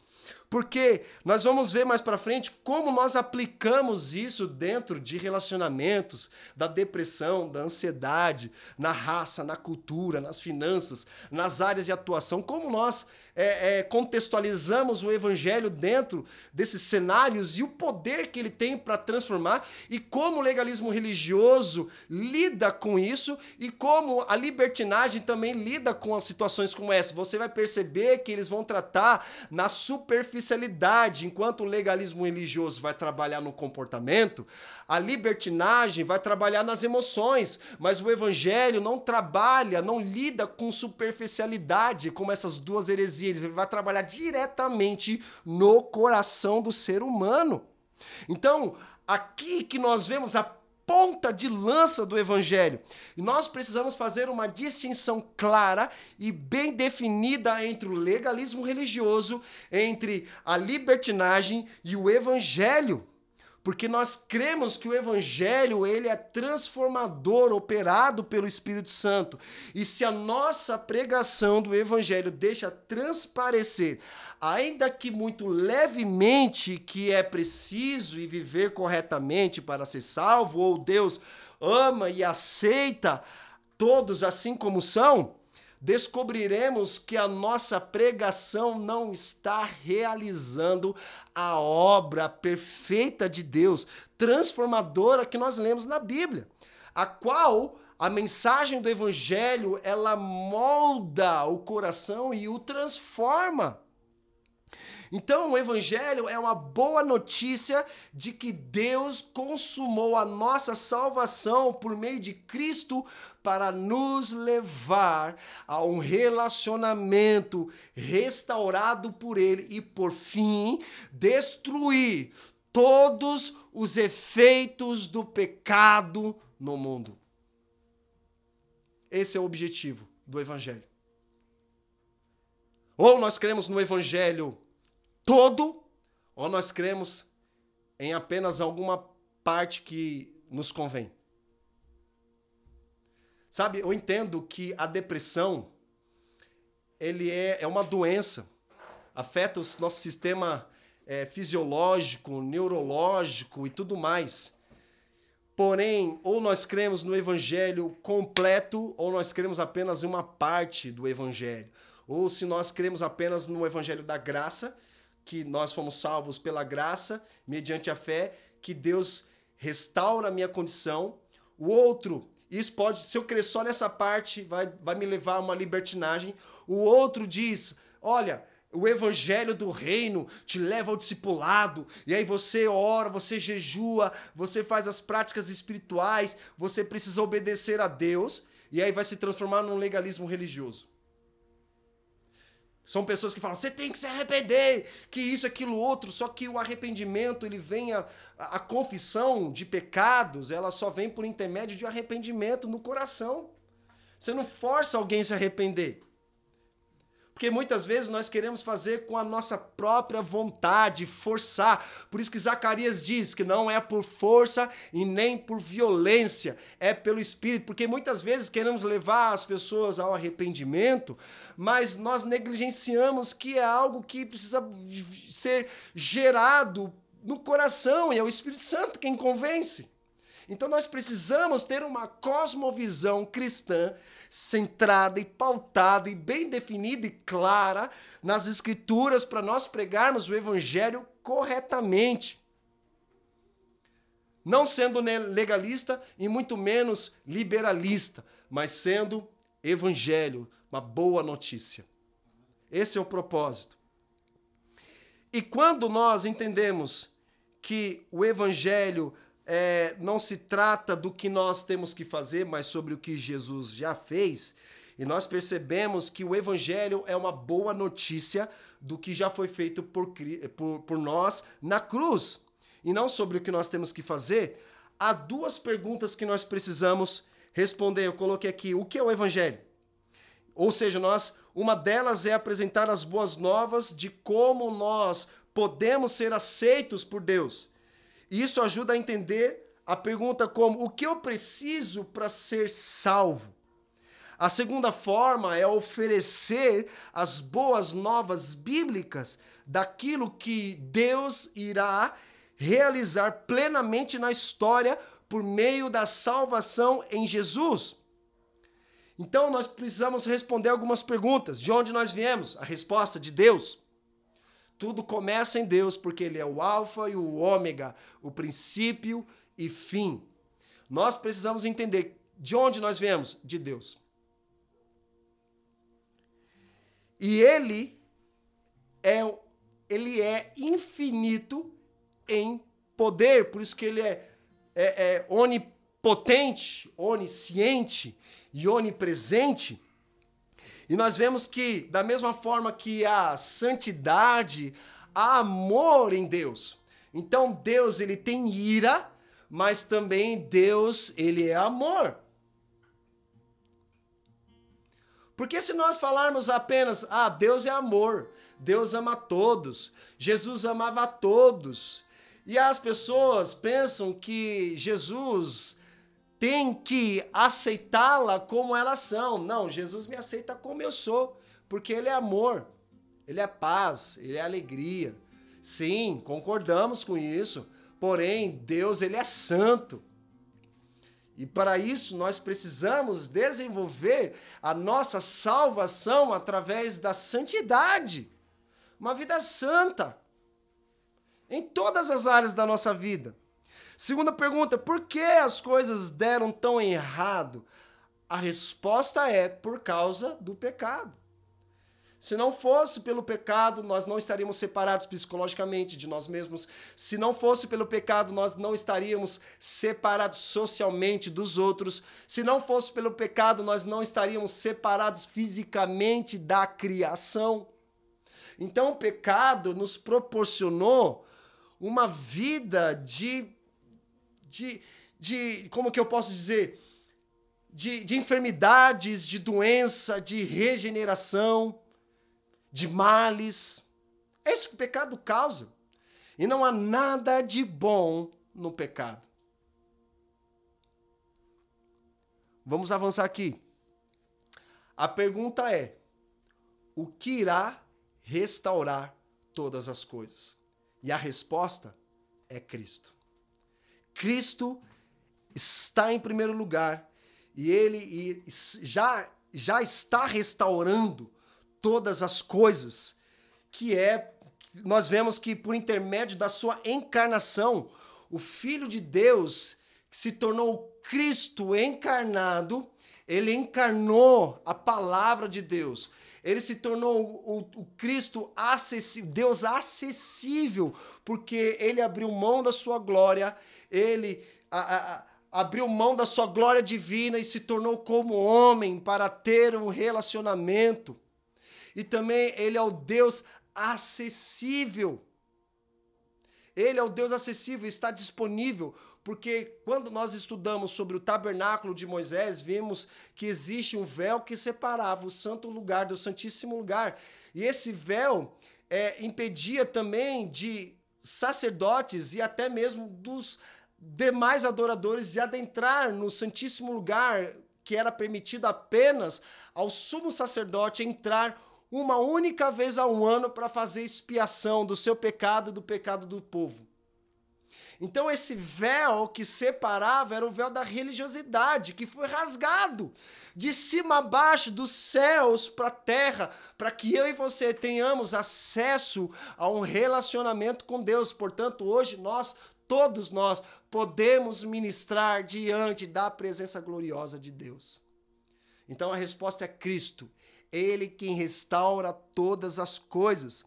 Porque nós vamos ver mais para frente como nós aplicamos isso dentro de relacionamentos, da depressão, da ansiedade, na raça, na cultura, nas finanças, nas áreas de atuação, como nós é, é, contextualizamos o evangelho dentro desses cenários e o poder que ele tem para transformar e como o legalismo religioso lida com isso e como a libertinagem também lida com as situações como essa. Você vai perceber que eles vão tratar na superficialidade, enquanto o legalismo religioso vai trabalhar no comportamento, a libertinagem vai trabalhar nas emoções, mas o evangelho não trabalha, não lida com superficialidade, como essas duas heresias. Ele vai trabalhar diretamente no coração do ser humano. Então, aqui que nós vemos a ponta de lança do evangelho. E nós precisamos fazer uma distinção clara e bem definida entre o legalismo religioso, entre a libertinagem e o evangelho porque nós cremos que o evangelho ele é transformador, operado pelo Espírito Santo. E se a nossa pregação do evangelho deixa transparecer, ainda que muito levemente, que é preciso e viver corretamente para ser salvo, ou Deus ama e aceita todos assim como são, descobriremos que a nossa pregação não está realizando a obra perfeita de Deus, transformadora que nós lemos na Bíblia, a qual a mensagem do evangelho, ela molda o coração e o transforma. Então, o Evangelho é uma boa notícia de que Deus consumou a nossa salvação por meio de Cristo para nos levar a um relacionamento restaurado por Ele e, por fim, destruir todos os efeitos do pecado no mundo. Esse é o objetivo do Evangelho. Ou nós cremos no Evangelho todo, ou nós cremos em apenas alguma parte que nos convém. Sabe, eu entendo que a depressão ele é, é uma doença, afeta o nosso sistema é, fisiológico, neurológico e tudo mais. Porém, ou nós cremos no evangelho completo, ou nós cremos apenas uma parte do evangelho. Ou se nós cremos apenas no evangelho da graça, que nós fomos salvos pela graça, mediante a fé, que Deus restaura a minha condição. O outro, isso pode, se eu crer só nessa parte, vai, vai me levar a uma libertinagem. O outro diz: olha, o evangelho do reino te leva ao discipulado, e aí você ora, você jejua, você faz as práticas espirituais, você precisa obedecer a Deus, e aí vai se transformar num legalismo religioso. São pessoas que falam, você tem que se arrepender, que isso, aquilo, outro. Só que o arrependimento, ele vem, a, a confissão de pecados, ela só vem por intermédio de arrependimento no coração. Você não força alguém a se arrepender. Porque muitas vezes nós queremos fazer com a nossa própria vontade, forçar. Por isso que Zacarias diz que não é por força e nem por violência, é pelo Espírito. Porque muitas vezes queremos levar as pessoas ao arrependimento, mas nós negligenciamos que é algo que precisa ser gerado no coração e é o Espírito Santo quem convence. Então nós precisamos ter uma cosmovisão cristã centrada e pautada e bem definida e clara nas escrituras para nós pregarmos o evangelho corretamente. Não sendo legalista e muito menos liberalista, mas sendo evangelho, uma boa notícia. Esse é o propósito. E quando nós entendemos que o evangelho é, não se trata do que nós temos que fazer, mas sobre o que Jesus já fez. E nós percebemos que o Evangelho é uma boa notícia do que já foi feito por, por, por nós na cruz. e não sobre o que nós temos que fazer, há duas perguntas que nós precisamos responder. Eu coloquei aqui: o que é o evangelho? Ou seja, nós, uma delas é apresentar as boas novas de como nós podemos ser aceitos por Deus. E isso ajuda a entender a pergunta como o que eu preciso para ser salvo. A segunda forma é oferecer as boas novas bíblicas daquilo que Deus irá realizar plenamente na história por meio da salvação em Jesus. Então nós precisamos responder algumas perguntas. De onde nós viemos? A resposta de Deus. Tudo começa em Deus, porque Ele é o Alfa e o Ômega, o princípio e fim. Nós precisamos entender de onde nós viemos? De Deus. E Ele é, ele é infinito em poder, por isso que Ele é, é, é onipotente, onisciente e onipresente. E nós vemos que, da mesma forma que há santidade, há amor em Deus. Então Deus ele tem ira, mas também Deus ele é amor. Porque se nós falarmos apenas, ah, Deus é amor, Deus ama todos, Jesus amava todos, e as pessoas pensam que Jesus tem que aceitá-la como elas são. Não, Jesus me aceita como eu sou, porque Ele é amor, Ele é paz, Ele é alegria. Sim, concordamos com isso. Porém, Deus, Ele é santo. E para isso nós precisamos desenvolver a nossa salvação através da santidade. Uma vida santa. Em todas as áreas da nossa vida. Segunda pergunta: por que as coisas deram tão errado? A resposta é por causa do pecado. Se não fosse pelo pecado, nós não estaríamos separados psicologicamente de nós mesmos. Se não fosse pelo pecado, nós não estaríamos separados socialmente dos outros. Se não fosse pelo pecado, nós não estaríamos separados fisicamente da criação. Então, o pecado nos proporcionou uma vida de de, de como que eu posso dizer, de, de enfermidades, de doença, de regeneração, de males. É isso que o pecado causa. E não há nada de bom no pecado. Vamos avançar aqui. A pergunta é: o que irá restaurar todas as coisas? E a resposta é Cristo. Cristo está em primeiro lugar e ele já, já está restaurando todas as coisas, que é nós vemos que por intermédio da sua encarnação, o filho de Deus se tornou Cristo encarnado, ele encarnou a palavra de Deus. Ele se tornou o, o, Cristo acessível, Deus acessível, porque ele abriu mão da sua glória ele a, a, abriu mão da sua glória divina e se tornou como homem para ter um relacionamento. E também ele é o Deus acessível. Ele é o Deus acessível, está disponível, porque quando nós estudamos sobre o tabernáculo de Moisés, vimos que existe um véu que separava o santo lugar do santíssimo lugar. E esse véu é, impedia também de sacerdotes e até mesmo dos demais adoradores de adentrar no Santíssimo Lugar, que era permitido apenas ao sumo sacerdote entrar uma única vez ao ano para fazer expiação do seu pecado e do pecado do povo. Então, esse véu que separava era o véu da religiosidade, que foi rasgado de cima a baixo, dos céus para a terra, para que eu e você tenhamos acesso a um relacionamento com Deus. Portanto, hoje nós, todos nós, podemos ministrar diante da presença gloriosa de Deus? Então a resposta é Cristo. Ele quem restaura todas as coisas.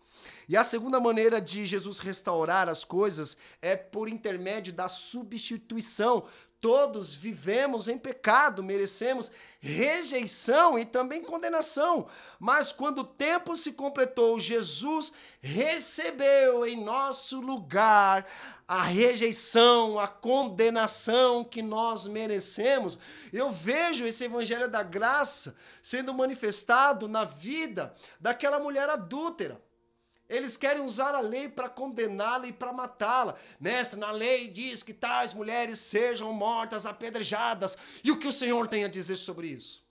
E a segunda maneira de Jesus restaurar as coisas é por intermédio da substituição. todos vivemos em pecado, merecemos rejeição e também condenação. Mas quando o tempo se completou, Jesus recebeu em nosso lugar a rejeição, a condenação que nós merecemos. Eu vejo esse evangelho da graça sendo manifestado na vida daquela mulher adúltera. Eles querem usar a lei para condená-la e para matá-la. Mestre, na lei diz que tais mulheres sejam mortas, apedrejadas. E o que o Senhor tem a dizer sobre isso?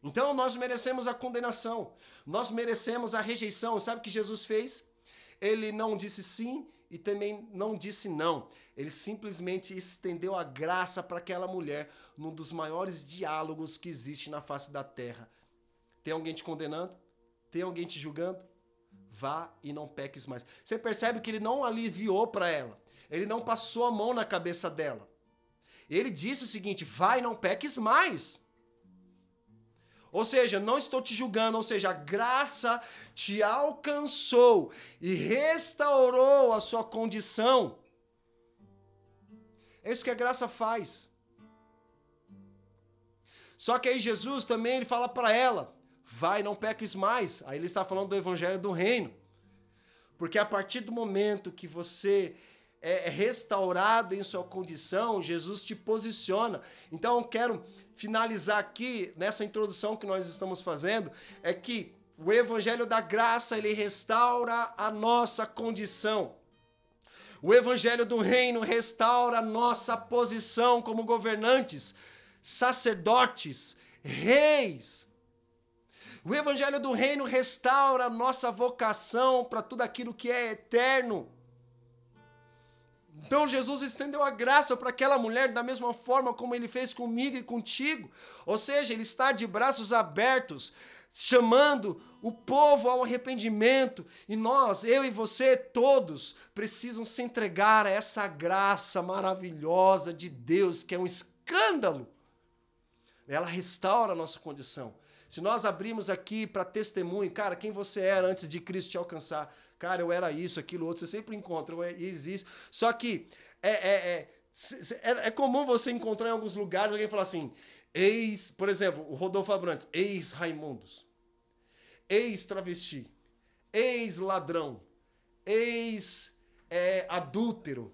Então nós merecemos a condenação, nós merecemos a rejeição. Sabe o que Jesus fez? Ele não disse sim e também não disse não. Ele simplesmente estendeu a graça para aquela mulher num dos maiores diálogos que existe na face da terra. Tem alguém te condenando? Tem alguém te julgando? Vá e não peques mais. Você percebe que ele não aliviou para ela. Ele não passou a mão na cabeça dela. Ele disse o seguinte: vai e não peques mais. Ou seja, não estou te julgando, ou seja, a graça te alcançou e restaurou a sua condição. É isso que a graça faz. Só que aí Jesus também ele fala para ela: vai, não peques mais. Aí ele está falando do evangelho do reino. Porque a partir do momento que você é, é restaurado em sua condição, Jesus te posiciona. Então eu quero finalizar aqui nessa introdução que nós estamos fazendo é que o evangelho da graça, ele restaura a nossa condição. O evangelho do reino restaura a nossa posição como governantes, sacerdotes, reis, o evangelho do reino restaura a nossa vocação para tudo aquilo que é eterno. Então Jesus estendeu a graça para aquela mulher da mesma forma como ele fez comigo e contigo. Ou seja, ele está de braços abertos, chamando o povo ao arrependimento. E nós, eu e você, todos, precisam se entregar a essa graça maravilhosa de Deus, que é um escândalo. Ela restaura a nossa condição. Se nós abrirmos aqui para testemunho, cara, quem você era antes de Cristo te alcançar, cara, eu era isso, aquilo, outro, você sempre encontra, e existe. Só que é, é, é, é, é comum você encontrar em alguns lugares alguém falar assim, ex, por exemplo, o Rodolfo Abrantes, ex-Raimundos, ex-travesti, ex-ladrão, ex-adúltero,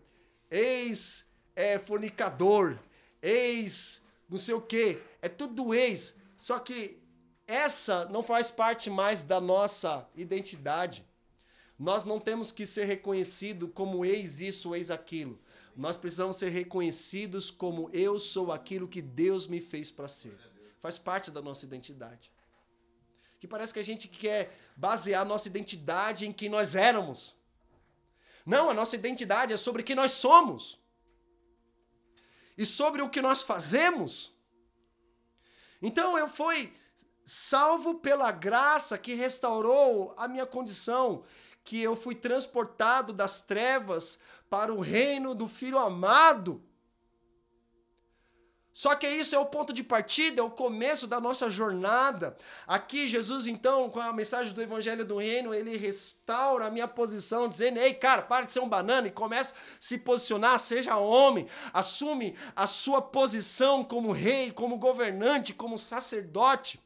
ex-fornicador, ex não sei o quê, é tudo ex. Só que essa não faz parte mais da nossa identidade. Nós não temos que ser reconhecidos como ex isso, ex aquilo. Nós precisamos ser reconhecidos como eu sou aquilo que Deus me fez para ser. Faz parte da nossa identidade. Que parece que a gente quer basear nossa identidade em quem nós éramos. Não, a nossa identidade é sobre quem nós somos. E sobre o que nós fazemos. Então eu fui salvo pela graça que restaurou a minha condição, que eu fui transportado das trevas para o reino do Filho amado. Só que isso é o ponto de partida, é o começo da nossa jornada. Aqui, Jesus, então, com a mensagem do Evangelho do Reino, ele restaura a minha posição, dizendo: Ei, cara, para de ser um banana e começa a se posicionar, seja homem, assume a sua posição como rei, como governante, como sacerdote.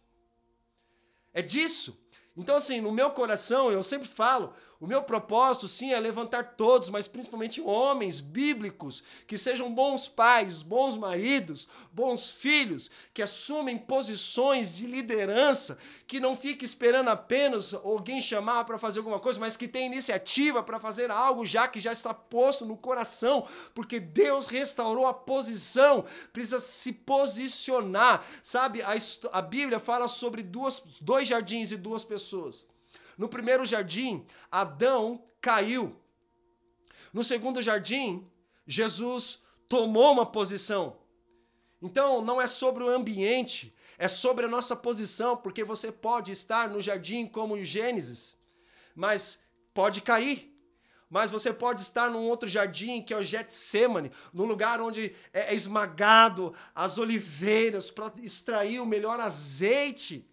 É disso. Então, assim, no meu coração, eu sempre falo, o meu propósito, sim, é levantar todos, mas principalmente homens bíblicos, que sejam bons pais, bons maridos, bons filhos, que assumem posições de liderança, que não fiquem esperando apenas alguém chamar para fazer alguma coisa, mas que tenham iniciativa para fazer algo já que já está posto no coração, porque Deus restaurou a posição, precisa se posicionar, sabe? A, a Bíblia fala sobre duas, dois jardins e duas pessoas. No primeiro jardim, Adão caiu. No segundo jardim, Jesus tomou uma posição. Então, não é sobre o ambiente, é sobre a nossa posição, porque você pode estar no jardim como Gênesis, mas pode cair. Mas você pode estar num outro jardim, que é o Getsemane, no lugar onde é esmagado as oliveiras para extrair o melhor azeite.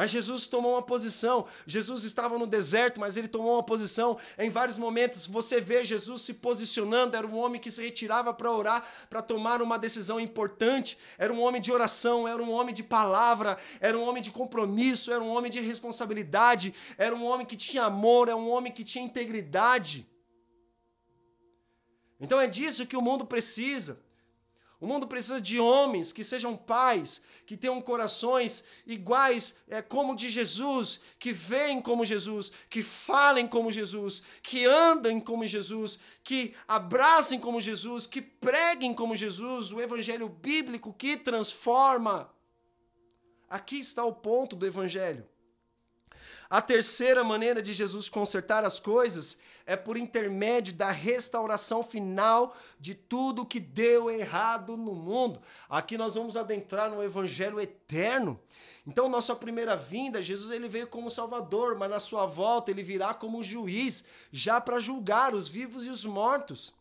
Mas Jesus tomou uma posição. Jesus estava no deserto, mas ele tomou uma posição. Em vários momentos você vê Jesus se posicionando. Era um homem que se retirava para orar, para tomar uma decisão importante. Era um homem de oração, era um homem de palavra, era um homem de compromisso, era um homem de responsabilidade, era um homem que tinha amor, era um homem que tinha integridade. Então é disso que o mundo precisa. O mundo precisa de homens que sejam pais, que tenham corações iguais é, como de Jesus, que veem como Jesus, que falem como Jesus, que andem como Jesus, que abracem como Jesus, que preguem como Jesus, o evangelho bíblico que transforma. Aqui está o ponto do evangelho. A terceira maneira de Jesus consertar as coisas é por intermédio da restauração final de tudo que deu errado no mundo. Aqui nós vamos adentrar no evangelho eterno. Então, nossa primeira vinda, Jesus ele veio como Salvador, mas na sua volta ele virá como juiz, já para julgar os vivos e os mortos.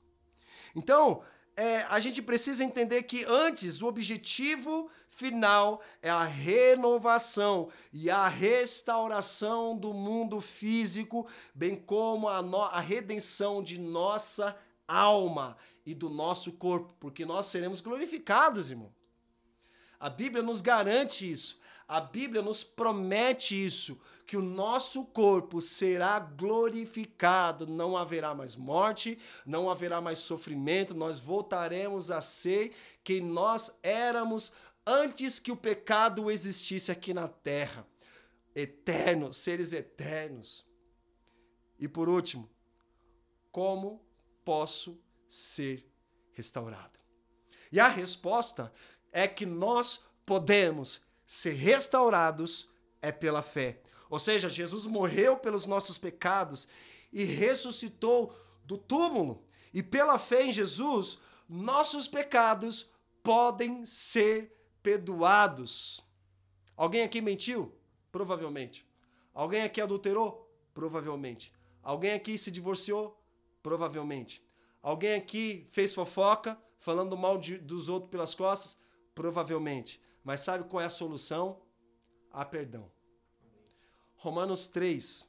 Então, é, a gente precisa entender que antes o objetivo final é a renovação e a restauração do mundo físico, bem como a, no, a redenção de nossa alma e do nosso corpo, porque nós seremos glorificados, irmão. A Bíblia nos garante isso. A Bíblia nos promete isso, que o nosso corpo será glorificado, não haverá mais morte, não haverá mais sofrimento, nós voltaremos a ser quem nós éramos antes que o pecado existisse aqui na terra. Eternos, seres eternos. E por último, como posso ser restaurado? E a resposta é que nós podemos ser restaurados é pela fé. Ou seja, Jesus morreu pelos nossos pecados e ressuscitou do túmulo. E pela fé em Jesus, nossos pecados podem ser perdoados. Alguém aqui mentiu? Provavelmente. Alguém aqui adulterou? Provavelmente. Alguém aqui se divorciou? Provavelmente. Alguém aqui fez fofoca, falando mal de, dos outros pelas costas? Provavelmente. Mas sabe qual é a solução? A perdão. Romanos 3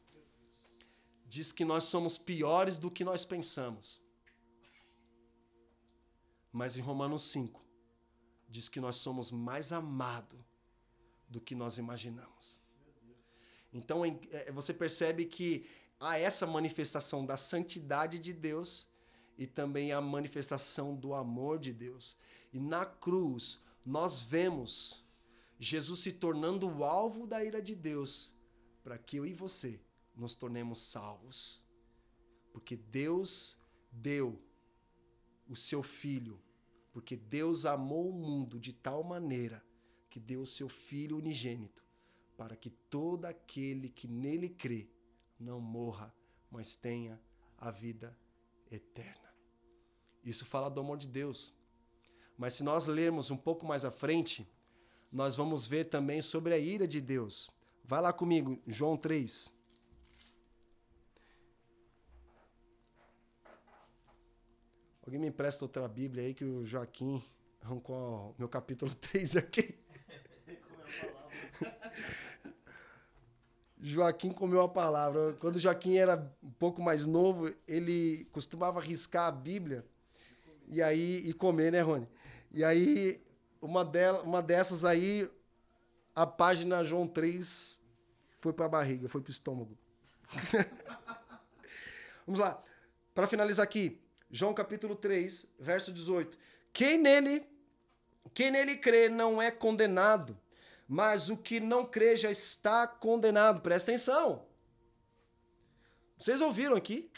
diz que nós somos piores do que nós pensamos. Mas em Romanos 5 diz que nós somos mais amados do que nós imaginamos. Então é, você percebe que há essa manifestação da santidade de Deus e também a manifestação do amor de Deus. E na cruz, nós vemos Jesus se tornando o alvo da ira de Deus para que eu e você nos tornemos salvos. Porque Deus deu o seu filho, porque Deus amou o mundo de tal maneira que deu o seu filho unigênito, para que todo aquele que nele crê não morra, mas tenha a vida eterna. Isso fala do amor de Deus. Mas se nós lermos um pouco mais à frente, nós vamos ver também sobre a ira de Deus. Vai lá comigo, João 3. Alguém me empresta outra Bíblia aí que o Joaquim arrancou meu capítulo 3 aqui. Joaquim comeu a palavra. Quando Joaquim era um pouco mais novo, ele costumava riscar a Bíblia e aí e comer, né, Rony? E aí uma, dela, uma dessas aí, a página João 3 foi para a barriga, foi para o estômago. Vamos lá. Para finalizar aqui, João capítulo 3, verso 18. Quem nele, quem nele crê não é condenado, mas o que não crê já está condenado. Presta atenção. Vocês ouviram aqui?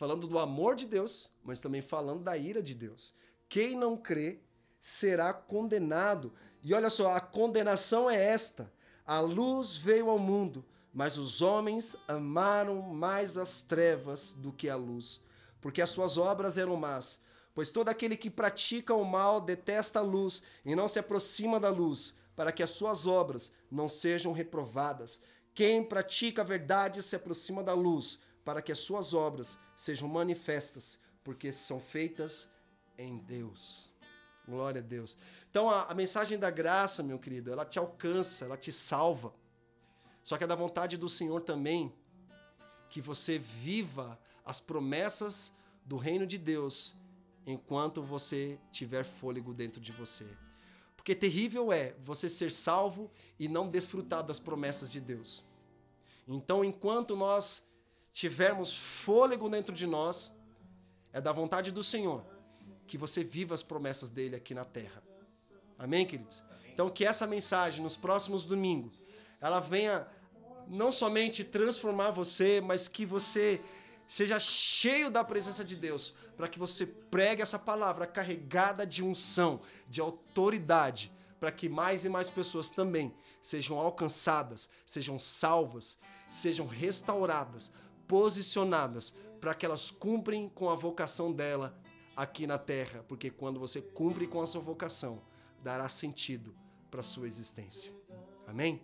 falando do amor de Deus, mas também falando da ira de Deus. Quem não crê será condenado. E olha só, a condenação é esta: a luz veio ao mundo, mas os homens amaram mais as trevas do que a luz, porque as suas obras eram más. Pois todo aquele que pratica o mal detesta a luz e não se aproxima da luz, para que as suas obras não sejam reprovadas. Quem pratica a verdade se aproxima da luz, para que as suas obras sejam manifestas, porque são feitas em Deus. Glória a Deus. Então a, a, mensagem da graça, meu querido, ela te alcança, ela te salva. Só que é da vontade do Senhor também que você viva as promessas do reino de Deus enquanto você tiver fôlego dentro de você. Porque terrível é você ser salvo e não desfrutar das promessas de Deus. Então, enquanto nós tivermos fôlego dentro de nós, é da vontade do Senhor que você viva as promessas dele aqui na terra. Amém, queridos? Então, que essa mensagem nos próximos domingos ela venha não somente transformar você, mas que você seja cheio da presença de Deus, para que você pregue essa palavra carregada de unção, de autoridade, para que mais e mais pessoas também sejam alcançadas, sejam salvas, sejam restauradas, posicionadas, para que elas cumprem com a vocação dela aqui na terra, porque quando você cumpre com a sua vocação, dará sentido para a sua existência. Amém?